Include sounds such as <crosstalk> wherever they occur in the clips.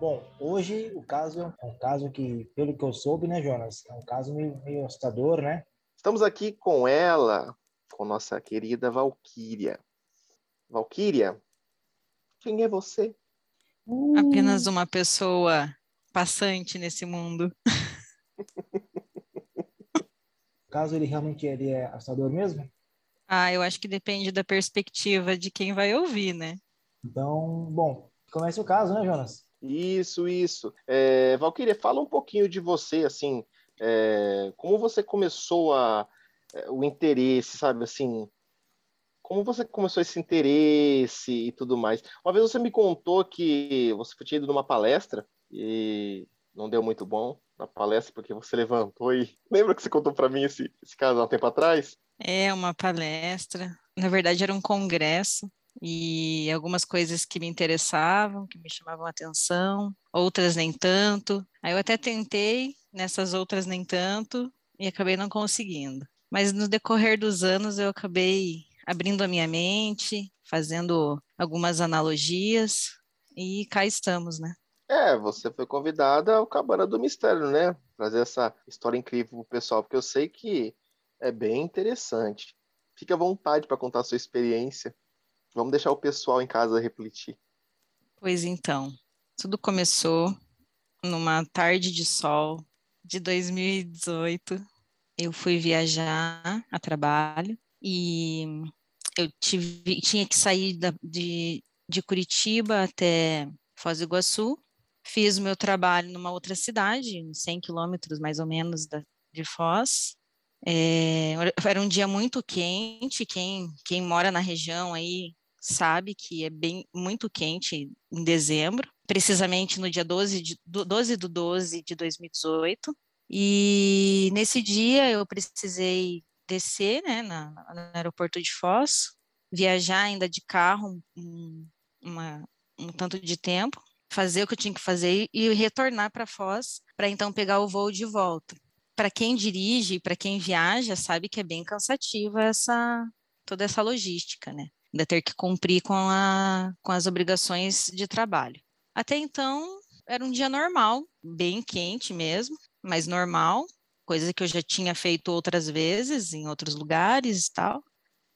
Bom, hoje o caso é um caso que, pelo que eu soube, né, Jonas, é um caso meio, meio assustador, né? Estamos aqui com ela, com nossa querida Valquíria. Valquíria, quem é você? Apenas uma pessoa passante nesse mundo. <laughs> O caso ele realmente ele é assustador mesmo? Ah, eu acho que depende da perspectiva de quem vai ouvir, né? Então, bom, comece o caso, né, Jonas? Isso, isso. É, Valquíria, fala um pouquinho de você, assim, é, como você começou a, é, o interesse, sabe, assim, como você começou esse interesse e tudo mais. Uma vez você me contou que você tinha ido numa palestra e não deu muito bom na palestra porque você levantou e <laughs> lembra que você contou para mim esse, esse caso há um tempo atrás? É uma palestra, na verdade era um congresso e algumas coisas que me interessavam, que me chamavam atenção, outras nem tanto. Aí eu até tentei, nessas outras nem tanto, e acabei não conseguindo. Mas no decorrer dos anos eu acabei abrindo a minha mente, fazendo algumas analogias e cá estamos, né? É, você foi convidada ao Cabana do Mistério, né? Trazer essa história incrível pro pessoal, porque eu sei que é bem interessante. Fique à vontade para contar a sua experiência. Vamos deixar o pessoal em casa refletir. Pois então, tudo começou numa tarde de sol de 2018. Eu fui viajar a trabalho e eu tive, tinha que sair da, de, de Curitiba até Foz do Iguaçu. Fiz o meu trabalho numa outra cidade, 100 quilômetros mais ou menos da, de Foz. É, <laughs> era um dia muito quente, quem, quem mora na região aí sabe que é bem muito quente em dezembro, precisamente no dia 12 de, 12 do 12 de 2018. E nesse dia eu precisei descer né, na, no aeroporto de Foz, viajar ainda de carro um, uma, um tanto de tempo, fazer o que eu tinha que fazer e retornar para Foz para então pegar o voo de volta. Para quem dirige, para quem viaja, sabe que é bem cansativa essa toda essa logística, né? Ainda ter que cumprir com, a, com as obrigações de trabalho. Até então, era um dia normal, bem quente mesmo, mas normal, coisa que eu já tinha feito outras vezes em outros lugares e tal.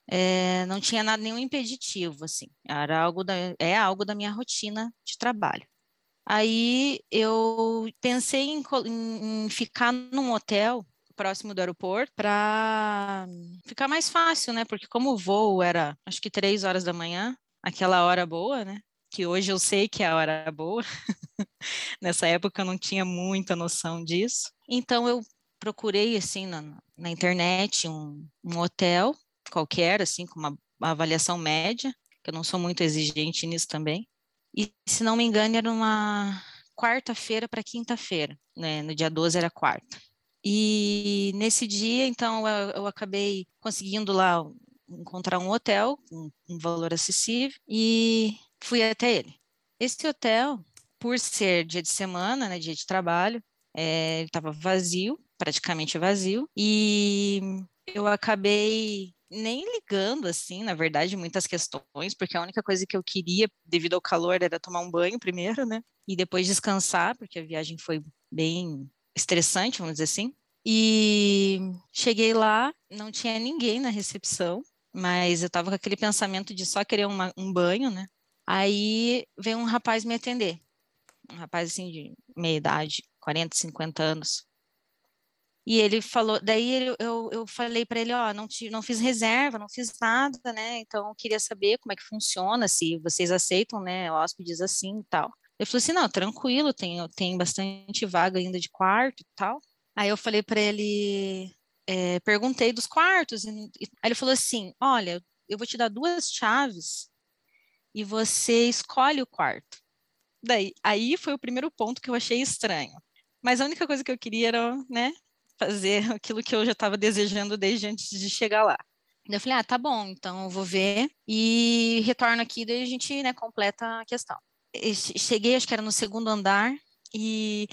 É, não tinha nada nenhum impeditivo, assim. Era algo da, é algo da minha rotina de trabalho. Aí eu pensei em, em, ficar num hotel próximo do aeroporto para ficar mais fácil, né? Porque como o voo era, acho que três horas da manhã, aquela hora boa, né? Que hoje eu sei que é a hora boa. <laughs> Nessa época eu não tinha muita noção disso. Então eu procurei assim na, na internet um, um, hotel qualquer, assim, com uma, uma, avaliação média, que eu não sou muito exigente nisso também. E se não me engano, era uma quarta-feira para quinta-feira, né? No dia 12 era quarta. E nesse dia, então, eu, eu acabei conseguindo lá encontrar um hotel com um, valor acessível e fui até ele. Esse hotel, por ser dia de semana, né, dia de trabalho, é, estava vazio, praticamente vazio, e eu acabei nem ligando, assim, na verdade, muitas questões, porque a única coisa que eu queria, devido ao calor, era tomar um banho primeiro, né? E depois descansar, porque a viagem foi bem estressante, vamos dizer assim. E cheguei lá, não tinha ninguém na recepção, mas eu estava com aquele pensamento de só querer uma, um banho, né? Aí veio um rapaz me atender, um rapaz assim de meia idade, 40, 50 anos. E ele falou, daí eu, eu falei para ele, ó, não, te, não fiz reserva, não fiz nada, né? Então queria saber como é que funciona, se vocês aceitam, né, hóspedes assim e tal. Ele falou assim, não, tranquilo, tem, tem bastante vaga ainda de quarto e tal. Aí eu falei para ele, é, perguntei dos quartos, e, e, aí ele falou assim, olha, eu vou te dar duas chaves e você escolhe o quarto. Daí, aí foi o primeiro ponto que eu achei estranho. Mas a única coisa que eu queria era, né, fazer aquilo que eu já estava desejando desde antes de chegar lá. Eu falei, ah, tá bom, então eu vou ver e retorno aqui, daí a gente, né, completa a questão. cheguei, acho que era no segundo andar, e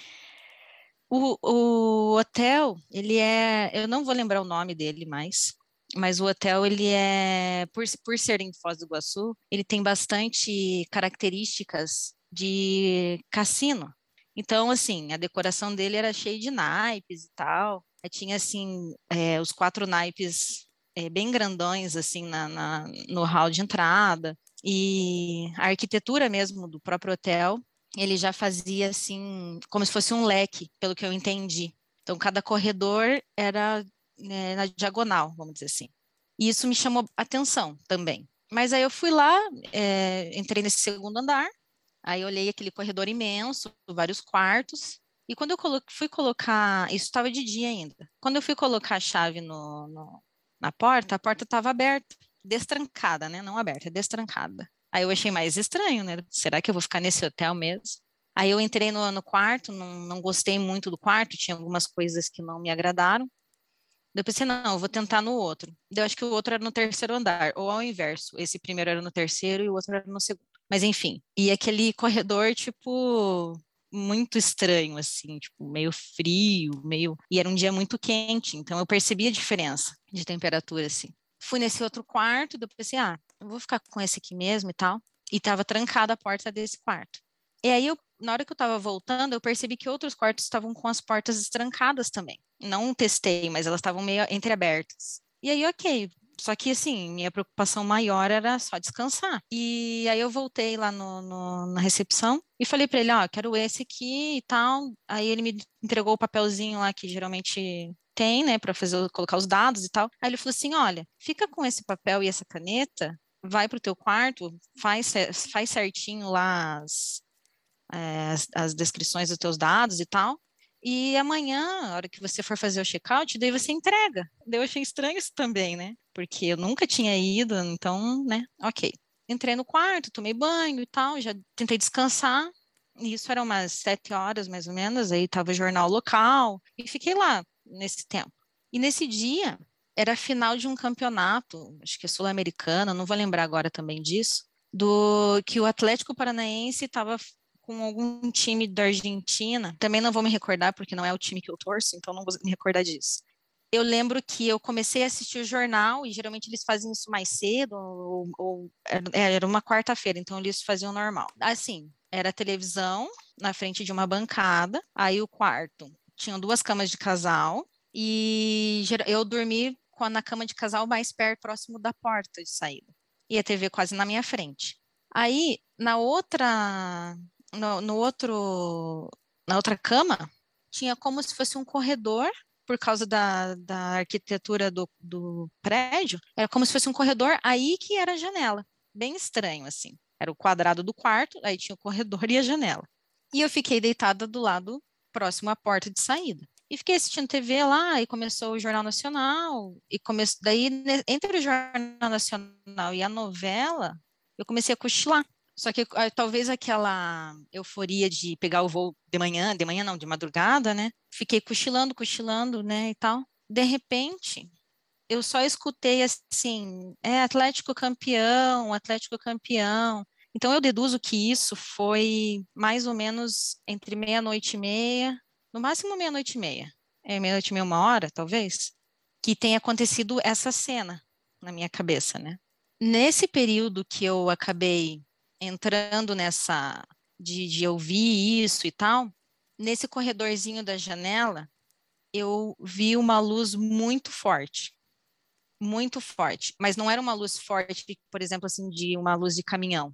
o, o hotel, ele é, eu não vou lembrar o nome dele mais, mas o hotel, ele é, por, por ser em Foz do Iguaçu, ele tem bastante características de cassino. Então, assim, a decoração dele era cheia de naipes e tal. Tinha, assim, é, os quatro naipes é, bem grandões, assim, na, na, no hall de entrada. E a arquitetura mesmo do próprio hotel, ele já fazia, assim, como se fosse um leque, pelo que eu entendi. Então, cada corredor era né, na diagonal, vamos dizer assim. E isso me chamou atenção também. Mas aí eu fui lá, é, entrei nesse segundo andar, aí olhei aquele corredor imenso, vários quartos, e quando eu fui colocar, isso estava de dia ainda, quando eu fui colocar a chave no, no, na porta, a porta estava aberta, destrancada, né? Não aberta, destrancada. Aí eu achei mais estranho, né? Será que eu vou ficar nesse hotel mesmo? Aí eu entrei no, no quarto, não, não gostei muito do quarto, tinha algumas coisas que não me agradaram. Eu pensei, não, eu vou tentar no outro. Eu acho que o outro era no terceiro andar, ou ao inverso. Esse primeiro era no terceiro e o outro era no segundo. Mas enfim, e aquele corredor, tipo, muito estranho, assim, tipo, meio frio, meio. E era um dia muito quente, então eu percebi a diferença de temperatura, assim. Fui nesse outro quarto, depois pensei, ah, eu vou ficar com esse aqui mesmo e tal. E tava trancada a porta desse quarto. E aí, eu, na hora que eu tava voltando, eu percebi que outros quartos estavam com as portas estrancadas também. Não testei, mas elas estavam meio entreabertas. E aí, ok. Só que, assim, minha preocupação maior era só descansar. E aí eu voltei lá no, no, na recepção e falei para ele, ó, quero esse aqui e tal. Aí ele me entregou o papelzinho lá que geralmente tem, né, para fazer colocar os dados e tal. Aí ele falou assim, olha, fica com esse papel e essa caneta, vai pro teu quarto, faz faz certinho lá as, é, as, as descrições dos teus dados e tal. E amanhã, a hora que você for fazer o check-out, daí você entrega. Eu achei estranho isso também, né? Porque eu nunca tinha ido, então, né? Ok. Entrei no quarto, tomei banho e tal, já tentei descansar. Isso era umas sete horas, mais ou menos, aí tava o jornal local, e fiquei lá nesse tempo. E nesse dia, era final de um campeonato, acho que é sul-americano, não vou lembrar agora também disso, do que o Atlético Paranaense estava com algum time da Argentina. Também não vou me recordar, porque não é o time que eu torço, então não vou me recordar disso. Eu lembro que eu comecei a assistir o jornal, e geralmente eles fazem isso mais cedo, ou, ou era uma quarta-feira, então eles faziam normal. Assim, era televisão na frente de uma bancada, aí o quarto tinha duas camas de casal, e eu dormi na cama de casal mais perto, próximo da porta de saída. E a TV quase na minha frente. Aí, na outra no, no outro, na outra cama, tinha como se fosse um corredor, por causa da, da arquitetura do, do prédio, era como se fosse um corredor, aí que era a janela. Bem estranho, assim. Era o quadrado do quarto, aí tinha o corredor e a janela. E eu fiquei deitada do lado próximo à porta de saída. E fiquei assistindo TV lá, e começou o Jornal Nacional, e começou, daí, entre o Jornal Nacional e a novela, eu comecei a cochilar. Só que ah, talvez aquela euforia de pegar o voo de manhã, de manhã não, de madrugada, né? Fiquei cochilando, cochilando, né, e tal. De repente, eu só escutei assim, é Atlético campeão, Atlético campeão. Então eu deduzo que isso foi mais ou menos entre meia-noite e meia, no máximo meia-noite e meia. É meia-noite e meia, uma hora, talvez, que tenha acontecido essa cena na minha cabeça, né? Nesse período que eu acabei entrando nessa de, de ouvir isso e tal, nesse corredorzinho da janela, eu vi uma luz muito forte. Muito forte. Mas não era uma luz forte, por exemplo, assim, de uma luz de caminhão.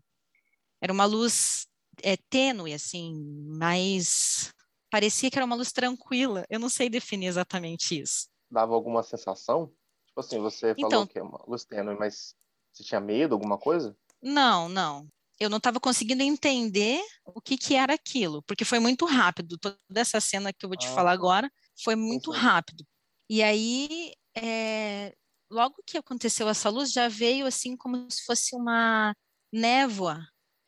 Era uma luz é, tênue, assim, mas parecia que era uma luz tranquila. Eu não sei definir exatamente isso. Dava alguma sensação? Tipo assim, você falou então, que é uma luz tênue, mas você tinha medo, alguma coisa? Não, não eu não estava conseguindo entender o que, que era aquilo, porque foi muito rápido. Toda essa cena que eu vou te ah, falar agora foi muito sim. rápido. E aí, é, logo que aconteceu essa luz, já veio assim como se fosse uma névoa,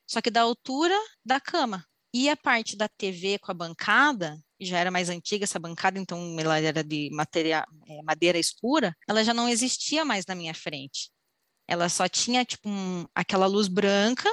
só que da altura da cama. E a parte da TV com a bancada, já era mais antiga essa bancada, então ela era de material, é, madeira escura, ela já não existia mais na minha frente. Ela só tinha, tipo, um, aquela luz branca,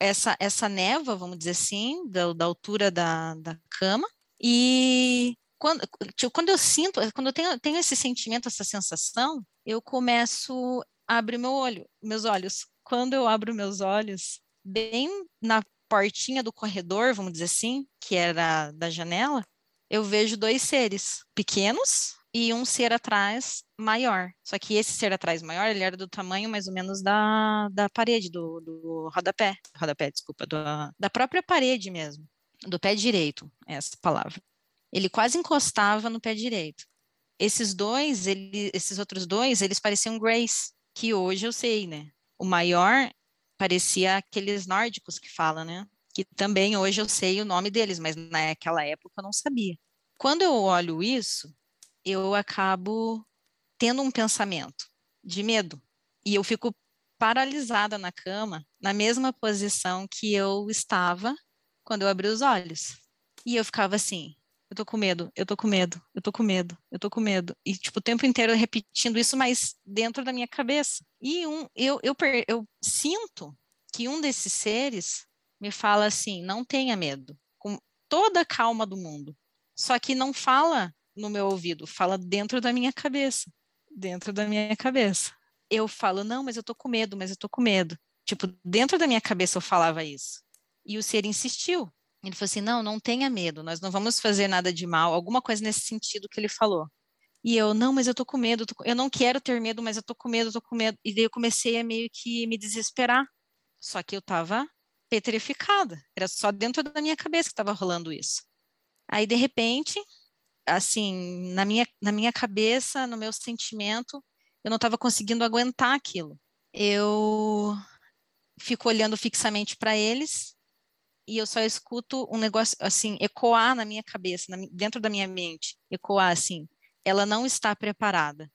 essa, essa névoa, vamos dizer assim, da, da altura da, da cama. E quando, tipo, quando eu sinto, quando eu tenho, tenho esse sentimento, essa sensação, eu começo a abrir meu olho, meus olhos. Quando eu abro meus olhos, bem na portinha do corredor, vamos dizer assim, que era da janela, eu vejo dois seres pequenos e um ser atrás maior. Só que esse ser atrás maior, ele era do tamanho mais ou menos da, da parede, do, do rodapé. Rodapé, desculpa, do, da própria parede mesmo. Do pé direito, essa palavra. Ele quase encostava no pé direito. Esses dois, ele, esses outros dois, eles pareciam Grace, que hoje eu sei, né? O maior parecia aqueles nórdicos que fala, né? Que também hoje eu sei o nome deles, mas naquela época eu não sabia. Quando eu olho isso, eu acabo tendo um pensamento de medo e eu fico paralisada na cama, na mesma posição que eu estava quando eu abri os olhos. E eu ficava assim: eu tô com medo, eu tô com medo, eu tô com medo, eu tô com medo. E, tipo, o tempo inteiro repetindo isso, mas dentro da minha cabeça. E um, eu, eu, eu sinto que um desses seres me fala assim: não tenha medo, com toda a calma do mundo. Só que não fala no meu ouvido, fala dentro da minha cabeça. Dentro da minha cabeça. Eu falo, não, mas eu tô com medo, mas eu tô com medo. Tipo, dentro da minha cabeça eu falava isso. E o ser insistiu. Ele falou assim: não, não tenha medo, nós não vamos fazer nada de mal, alguma coisa nesse sentido que ele falou. E eu, não, mas eu tô com medo, tô, eu não quero ter medo, mas eu tô com medo, tô com medo. E daí eu comecei a meio que me desesperar. Só que eu tava petrificada, era só dentro da minha cabeça que tava rolando isso. Aí, de repente, assim, na minha, na minha cabeça, no meu sentimento, eu não estava conseguindo aguentar aquilo. Eu fico olhando fixamente para eles e eu só escuto um negócio assim ecoar na minha cabeça, na, dentro da minha mente, ecoar assim. Ela não está preparada.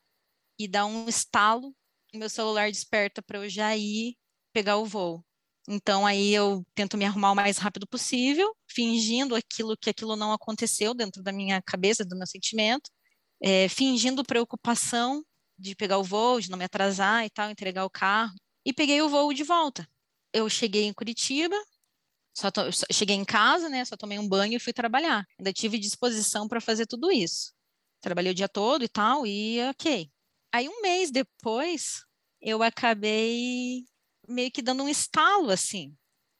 E dá um estalo, meu celular desperta para eu já ir pegar o voo. Então aí eu tento me arrumar o mais rápido possível, fingindo aquilo que aquilo não aconteceu dentro da minha cabeça, do meu sentimento, é, fingindo preocupação de pegar o voo, de não me atrasar e tal, entregar o carro. E peguei o voo de volta. Eu cheguei em Curitiba, só, to, cheguei em casa, né? Só tomei um banho e fui trabalhar. Ainda tive disposição para fazer tudo isso. Trabalhei o dia todo e tal, e ok. Aí um mês depois, eu acabei meio que dando um estalo assim.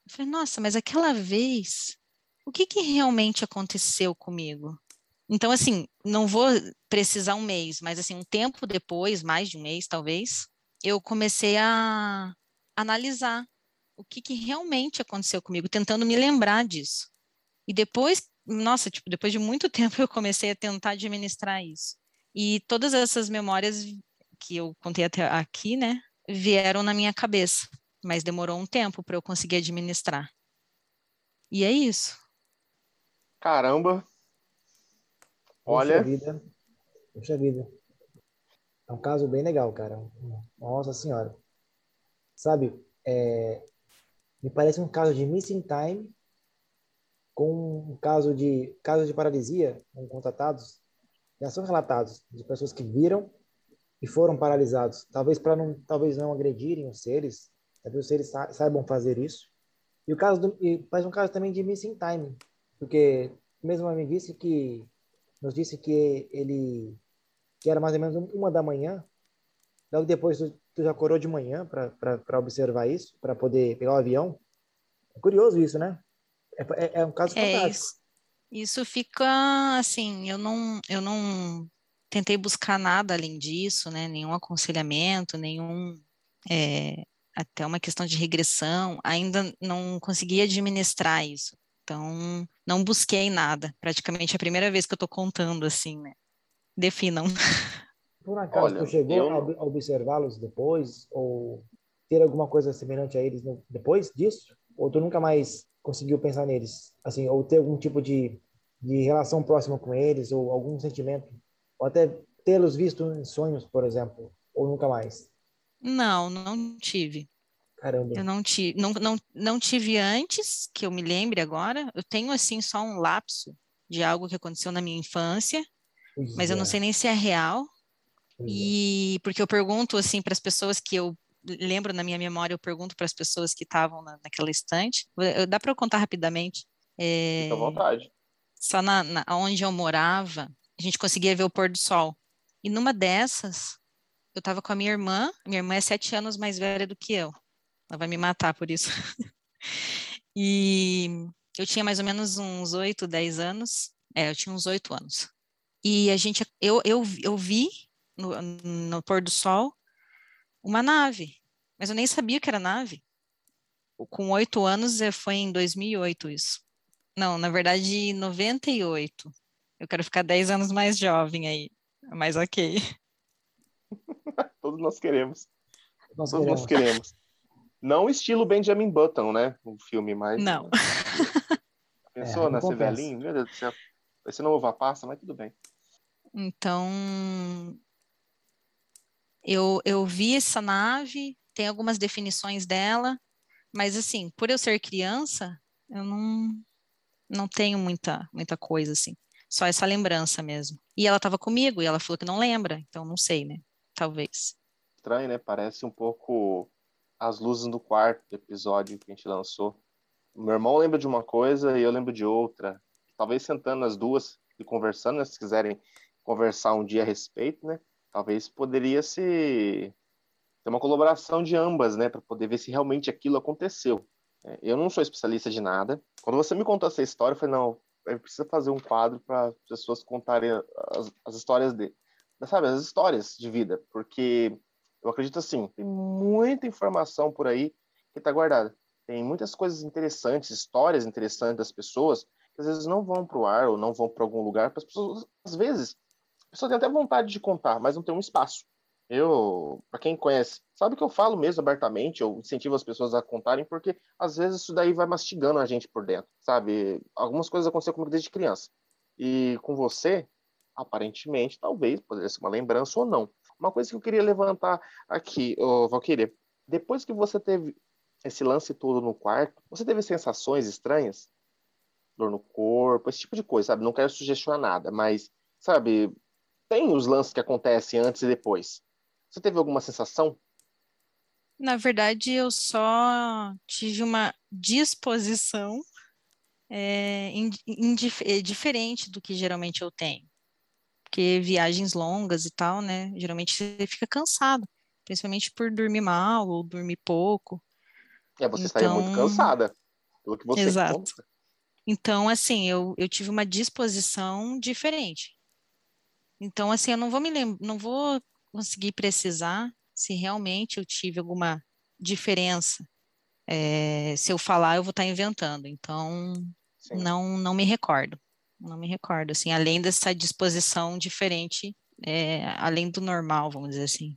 Eu falei, nossa, mas aquela vez, o que, que realmente aconteceu comigo? Então, assim, não vou precisar um mês, mas assim, um tempo depois, mais de um mês talvez, eu comecei a analisar o que, que realmente aconteceu comigo, tentando me lembrar disso. E depois, nossa, tipo, depois de muito <laughs> tempo eu comecei a tentar administrar isso. E todas essas memórias que eu contei até aqui, né, vieram na minha cabeça, mas demorou um tempo para eu conseguir administrar. E é isso. Caramba. Olha. Puxa vida. Puxa vida. É um caso bem legal, cara. Nossa Senhora. Sabe, é, me parece um caso de missing time com um caso de caso de paralisia com contratados já são relatados de pessoas que viram e foram paralisados talvez para não talvez não agredirem os seres os seres saibam fazer isso e o caso do, e faz um caso também de missing time porque mesmo me disse que nos disse que ele que era mais ou menos uma da manhã logo depois tu já acordou de manhã para observar isso, para poder pegar o avião. É curioso isso, né? É, é, é um caso é fantástico. Isso. isso fica assim, eu não, eu não tentei buscar nada além disso, né? Nenhum aconselhamento, nenhum é, até uma questão de regressão, ainda não consegui administrar isso. Então, não busquei nada. Praticamente é a primeira vez que eu estou contando assim, né? Definam. <laughs> Por acaso, Olha, tu chegou eu... a observá-los depois? Ou ter alguma coisa semelhante a eles no... depois disso? Ou tu nunca mais conseguiu pensar neles? Assim, ou ter algum tipo de, de relação próxima com eles? Ou algum sentimento? Ou até tê-los visto em sonhos, por exemplo? Ou nunca mais? Não, não tive. Caramba. Eu não tive, não, não, não tive antes, que eu me lembre agora. Eu tenho, assim, só um lapso de algo que aconteceu na minha infância, pois mas é. eu não é. sei nem se é real. É. E porque eu pergunto assim para as pessoas que eu lembro na minha memória, eu pergunto para as pessoas que estavam na, naquela estante. Dá para eu contar rapidamente? É, Fica à vontade. Só na, na, onde eu morava, a gente conseguia ver o pôr do sol. E numa dessas, eu estava com a minha irmã. Minha irmã é sete anos mais velha do que eu. Ela vai me matar por isso. <laughs> E eu tinha mais ou menos uns 8, 10 anos. É, eu tinha uns 8 anos. E a gente, eu, eu, eu vi no, no pôr do sol uma nave, mas eu nem sabia que era nave. Com oito anos, eh, foi em 2008 isso. Não, na verdade, 98. Eu quero ficar 10 anos mais jovem aí, mas ok. <laughs> Todos nós queremos. Nós Todos queremos. nós queremos. Não estilo Benjamin Button, né? O filme mais. Não. <laughs> Pensou é, nascer velhinho? Meu Deus do céu. Vai ser não uva passa, mas tudo bem. Então, eu, eu vi essa nave, tem algumas definições dela, mas assim, por eu ser criança, eu não, não tenho muita, muita coisa assim. Só essa lembrança mesmo. E ela estava comigo e ela falou que não lembra, então não sei, né? Talvez. Estranho, né? Parece um pouco as luzes do quarto do episódio que a gente lançou. Meu irmão lembra de uma coisa e eu lembro de outra. Talvez sentando as duas e conversando, né? se quiserem conversar um dia a respeito, né? Talvez poderia ser ter uma colaboração de ambas, né? Para poder ver se realmente aquilo aconteceu. É, eu não sou especialista de nada. Quando você me contou essa história, eu falei, não, eu preciso fazer um quadro para as pessoas contarem as, as histórias de, sabe, as histórias de vida, porque eu acredito assim, tem muita informação por aí que está guardada. Tem muitas coisas interessantes, histórias interessantes das pessoas que às vezes não vão para o ar ou não vão para algum lugar. As pessoas, às vezes, a pessoa tem até vontade de contar, mas não tem um espaço. Eu, para quem conhece, sabe que eu falo mesmo abertamente, eu incentivo as pessoas a contarem, porque às vezes isso daí vai mastigando a gente por dentro, sabe? Algumas coisas aconteceram comigo desde criança. E com você, aparentemente, talvez, poderia ser uma lembrança ou não. Uma coisa que eu queria levantar aqui, oh, Valquíria, depois que você teve esse lance todo no quarto, você teve sensações estranhas? Dor no corpo, esse tipo de coisa, sabe? Não quero sugestionar nada, mas, sabe, tem os lances que acontecem antes e depois. Você teve alguma sensação? Na verdade, eu só tive uma disposição é, diferente do que geralmente eu tenho. Porque viagens longas e tal, né? Geralmente você fica cansado, principalmente por dormir mal ou dormir pouco. É, você então... estaria muito cansada, pelo que você Exato. Conta. Então, assim, eu, eu tive uma disposição diferente. Então, assim, eu não vou me lembrar, não vou conseguir precisar se realmente eu tive alguma diferença. É, se eu falar, eu vou estar inventando. Então, não, não me recordo. Não me recordo, assim, além dessa disposição diferente, é, além do normal, vamos dizer assim.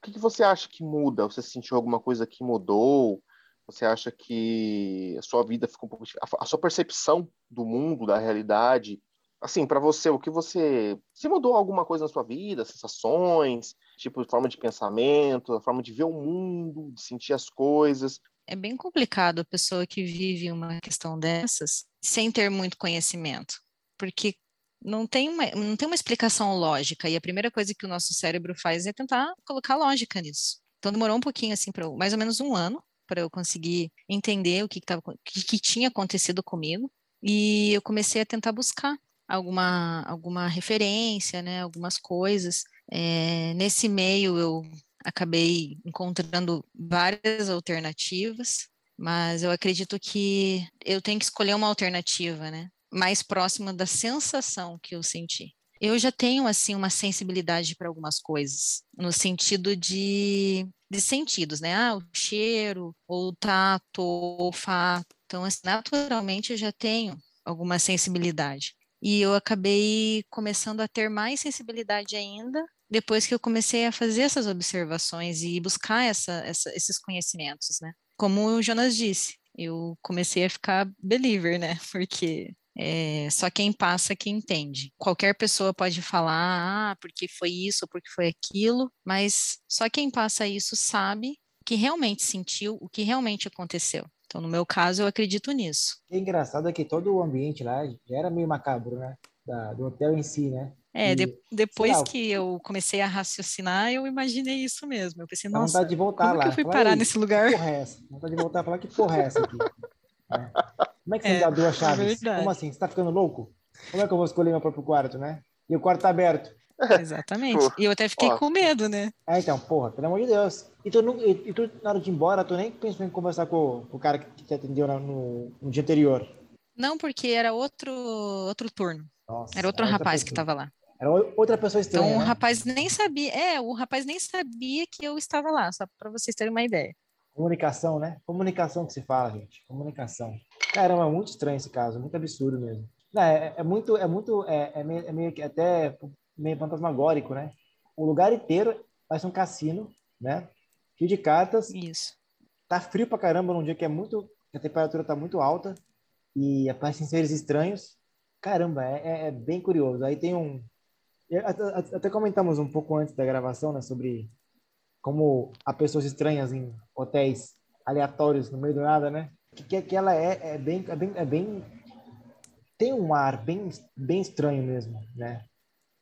O que, que você acha que muda? Você sentiu alguma coisa que mudou? Você acha que a sua vida ficou um pouco a sua percepção do mundo, da realidade, assim, para você, o que você se mudou alguma coisa na sua vida, sensações, tipo forma de pensamento, a forma de ver o mundo, de sentir as coisas? É bem complicado a pessoa que vive uma questão dessas sem ter muito conhecimento, porque não tem uma, não tem uma explicação lógica e a primeira coisa que o nosso cérebro faz é tentar colocar lógica nisso. Então demorou um pouquinho assim para mais ou menos um ano para eu conseguir entender o que, que, tava, que, que tinha acontecido comigo e eu comecei a tentar buscar alguma, alguma referência, né, algumas coisas. É, nesse meio eu acabei encontrando várias alternativas, mas eu acredito que eu tenho que escolher uma alternativa, né, mais próxima da sensação que eu senti eu já tenho assim uma sensibilidade para algumas coisas, no sentido de, de sentidos, né? Ah, o cheiro, ou o tato, o olfato. Então, assim, naturalmente eu já tenho alguma sensibilidade. E eu acabei começando a ter mais sensibilidade ainda depois que eu comecei a fazer essas observações e buscar essa, essa, esses conhecimentos, né? Como o Jonas disse, eu comecei a ficar believer, né? <laughs> Porque é, só quem passa que entende. Qualquer pessoa pode falar, ah, porque foi isso, porque foi aquilo, mas só quem passa isso sabe o que realmente sentiu, o que realmente aconteceu. Então, no meu caso, eu acredito nisso. O engraçado é que todo o ambiente lá já era meio macabro, né? Da, do hotel em si, né? É, de, depois que eu comecei a raciocinar, eu imaginei isso mesmo. Eu pensei, nossa, vontade de voltar como lá. que eu fui parar nesse lugar? Que porra é essa? Vontade de voltar falar que porra é essa aqui? <laughs> É. Como é que você é, me dá duas chaves? Como assim? Você tá ficando louco? Como é que eu vou escolher meu próprio quarto, né? E o quarto tá aberto. Exatamente. e eu até fiquei Ó. com medo, né? É, então, porra, pelo amor de Deus. E tu, e, e tu na hora de ir embora, tu nem pensou em conversar com, com o cara que te atendeu no, no dia anterior? Não, porque era outro, outro turno. Nossa, era outro era rapaz que estava lá. Era outra pessoa estranha. Então o né? rapaz nem sabia. É, o rapaz nem sabia que eu estava lá, só para vocês terem uma ideia. Comunicação, né? Comunicação que se fala, gente. Comunicação. Caramba, é muito estranho esse caso, muito absurdo mesmo. É, é, muito, é muito, é, é, meio, é meio que até meio fantasmagórico, né? O lugar inteiro parece um cassino, né? Cheio de cartas. Isso. Tá frio pra caramba num dia que é muito, a temperatura tá muito alta e aparecem seres estranhos. Caramba, é, é, é bem curioso. Aí tem um, até, até comentamos um pouco antes da gravação, né, sobre como há pessoas estranhas em hotéis aleatórios no meio do nada, né? Que, que ela é, é, bem, é, bem, é bem. Tem um ar bem, bem estranho mesmo, né?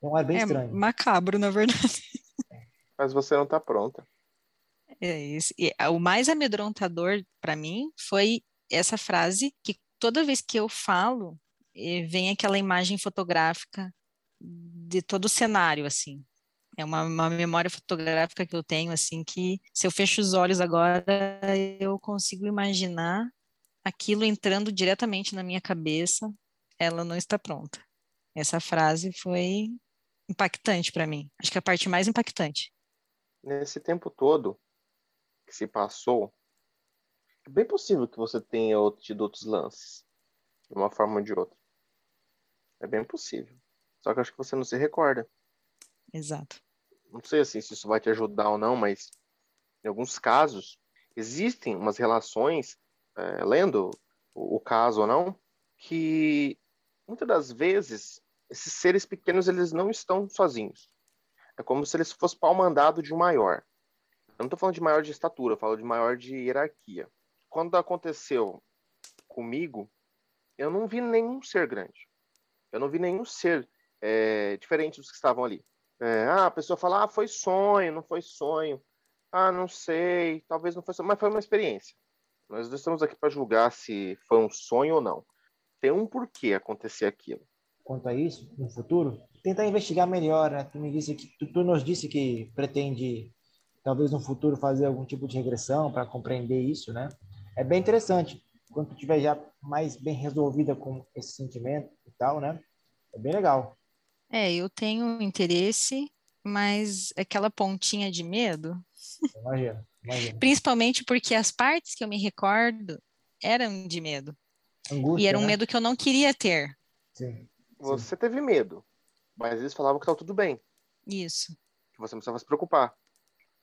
Tem um ar bem é estranho. Macabro, na verdade. <laughs> Mas você não está pronta. É isso. E o mais amedrontador para mim foi essa frase que toda vez que eu falo, eh, vem aquela imagem fotográfica de todo o cenário, assim. É uma, uma, memória fotográfica que eu tenho, assim, que se eu fecho os olhos agora, eu consigo imaginar aquilo entrando diretamente na minha cabeça, ela não está pronta. Essa frase foi impactante para mim. Acho que é a parte mais impactante. Nesse tempo todo que se passou, é bem possível que você tenha tido outros lances, de uma forma ou de outra. É bem possível. Só que acho que você não se recorda. Exato. Não sei assim se isso vai te ajudar ou não, mas em alguns casos existem umas relações, é, lendo o, caso ou não, que muitas das vezes esses seres pequenos eles não estão sozinhos. É como se eles fossem pau mandado de um maior. Eu não estou falando de maior de estatura, eu falo de maior de hierarquia. Quando aconteceu comigo, eu não vi nenhum ser grande. Eu não vi nenhum ser é, diferente dos que estavam ali. É, ah, a pessoa fala, ah, foi sonho, não foi sonho. Ah, não sei, talvez não foi sonho, mas foi uma experiência. Nós não estamos aqui para julgar se foi um sonho ou não. Tem um porquê acontecer aquilo. Quanto a isso, no futuro, tentar investigar melhor. Né? Tu, me disse que, tu, tu nos disse que pretende, talvez no futuro, fazer algum tipo de regressão para compreender isso, né? É bem interessante. Quando tu estiver já mais bem resolvida com esse sentimento e tal, né? É bem legal. É, eu tenho interesse, mas aquela pontinha de medo. Imagina, imagina. Principalmente porque as partes que eu me recordo eram de medo. Angústia, e era um né? medo que eu não queria ter. Sim. Você Sim. teve medo, mas eles falavam que estava tudo bem. Isso. Que você não precisava se preocupar.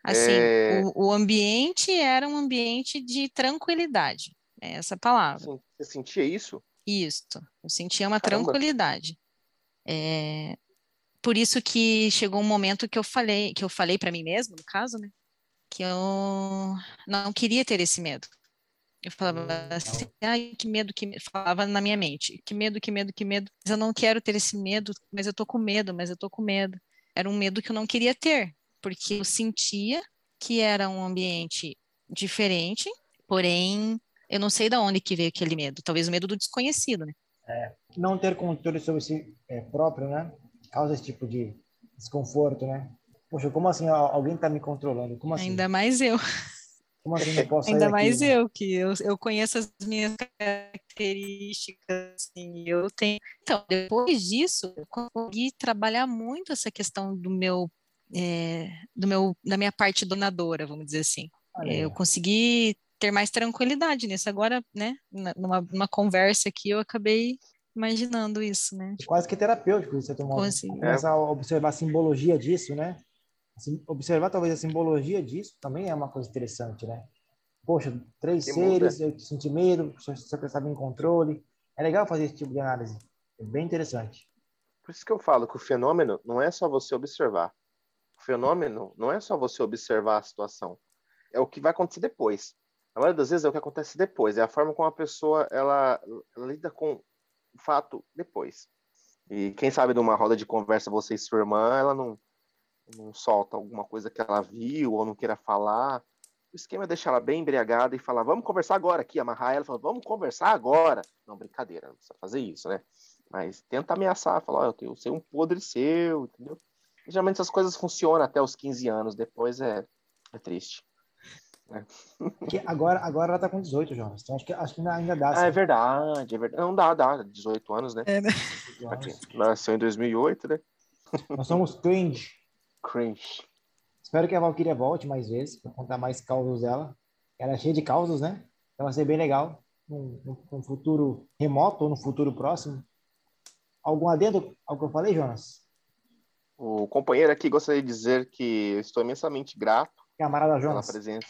Assim, é... o, o, ambiente era um ambiente de tranquilidade. É essa palavra. Sim. Você sentia isso? Isso. Eu sentia uma Caramba. tranquilidade. É, por isso que chegou um momento que eu falei, que eu falei para mim mesmo, no caso, né, que eu não queria ter esse medo. Eu falava hum, assim, ai, que medo, que falava na minha mente, que medo, que medo, que medo. Mas eu não quero ter esse medo, mas eu tô com medo, mas eu tô com medo. Era um medo que eu não queria ter, porque eu sentia que era um ambiente diferente, porém eu não sei de onde que veio aquele medo. Talvez o medo do desconhecido, né? É, não ter controle sobre si é, próprio, né? Causa esse tipo de desconforto, né? Poxa, como assim alguém está me controlando? Como assim? Ainda mais eu. Como assim eu posso <laughs> Ainda mais eu, que eu, eu conheço as minhas características, assim, eu tenho... Então, depois disso, eu consegui trabalhar muito essa questão do meu, é, do meu, da minha parte donadora, vamos dizer assim. eu consegui ter mais tranquilidade nisso. Agora, né, numa, numa conversa aqui, eu acabei imaginando isso, né? Quase que terapêutico você tomou. Começar a observar a simbologia disso, né? Assim, observar talvez a simbologia disso também é uma coisa interessante, né? Poxa, três que seres, muda. eu senti medo, eu estava em controle. É legal fazer esse tipo de análise. É bem interessante. Por isso que eu falo que o fenômeno não é só você observar. O fenômeno não é só você observar a situação. É o que vai acontecer depois. A maioria das vezes é o que acontece depois, é a forma como a pessoa ela, ela lida com o fato depois. E quem sabe numa roda de conversa você e sua irmã, ela não, não solta alguma coisa que ela viu ou não queira falar. O esquema é deixar ela bem embriagada e falar, vamos conversar agora aqui, amarrar ela e falar, vamos conversar agora. Não, brincadeira, não precisa fazer isso, né? Mas tenta ameaçar, falar, oh, eu sei um podre seu, entendeu? Geralmente essas coisas funcionam até os 15 anos, depois é, é triste. É. agora, agora ela tá com 18, Jonas. Então acho que, acho que ainda, ainda dá. Ah, é verdade, é verdade. Não dá, dá. 18 anos, né? É, né? Nasceu em 2008, né? Nós somos cringe. Cringe. Espero que a Valkyria volte mais vezes para contar mais causos dela. Ela é cheia de causos, né? Então vai ser bem legal. Num, num futuro remoto ou no futuro próximo. Algum adendo ao que eu falei, Jonas? O companheiro aqui gostaria de dizer que estou imensamente grato Camarada Jonas. Pela presença.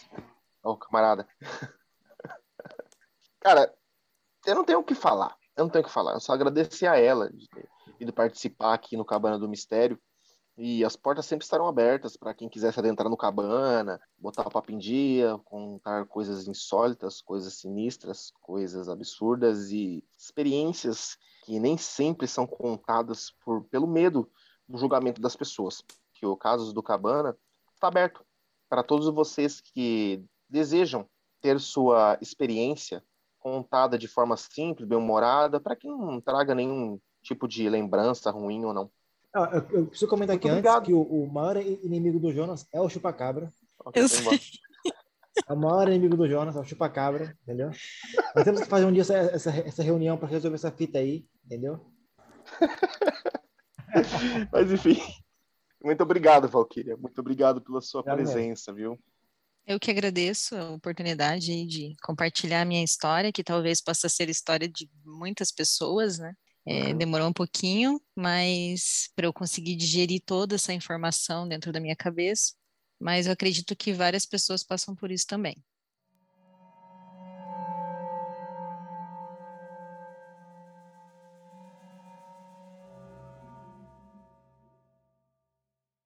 Ô, oh, camarada. <laughs> Cara, eu não tenho o que falar. Eu não tenho o que falar. Eu só agradecer a ela de ter ido participar aqui no Cabana do Mistério. E as portas sempre estarão abertas para quem quiser se adentrar no cabana, botar o papo em dia, contar coisas insólitas, coisas sinistras, coisas absurdas e experiências que nem sempre são contadas por, pelo medo do julgamento das pessoas. Que o caso do cabana está aberto para todos vocês que desejam ter sua experiência contada de forma simples, bem-humorada, para que não traga nenhum tipo de lembrança ruim ou não. Ah, eu, eu, preciso comentar Muito aqui obrigado. antes que o, o, maior inimigo do Jonas é o chupacabra. Eu sei. É o maior inimigo do Jonas, é o chupacabra, entendeu? Nós temos que fazer um dia essa, essa, essa reunião para resolver essa fita aí, entendeu? <laughs> Mas enfim. Muito obrigado, Valquíria. Muito obrigado pela sua obrigado presença, mesmo. viu? Eu que agradeço a oportunidade de compartilhar a minha história, que talvez possa ser história de muitas pessoas, né? É. Demorou um pouquinho, mas para eu conseguir digerir toda essa informação dentro da minha cabeça, mas eu acredito que várias pessoas passam por isso também.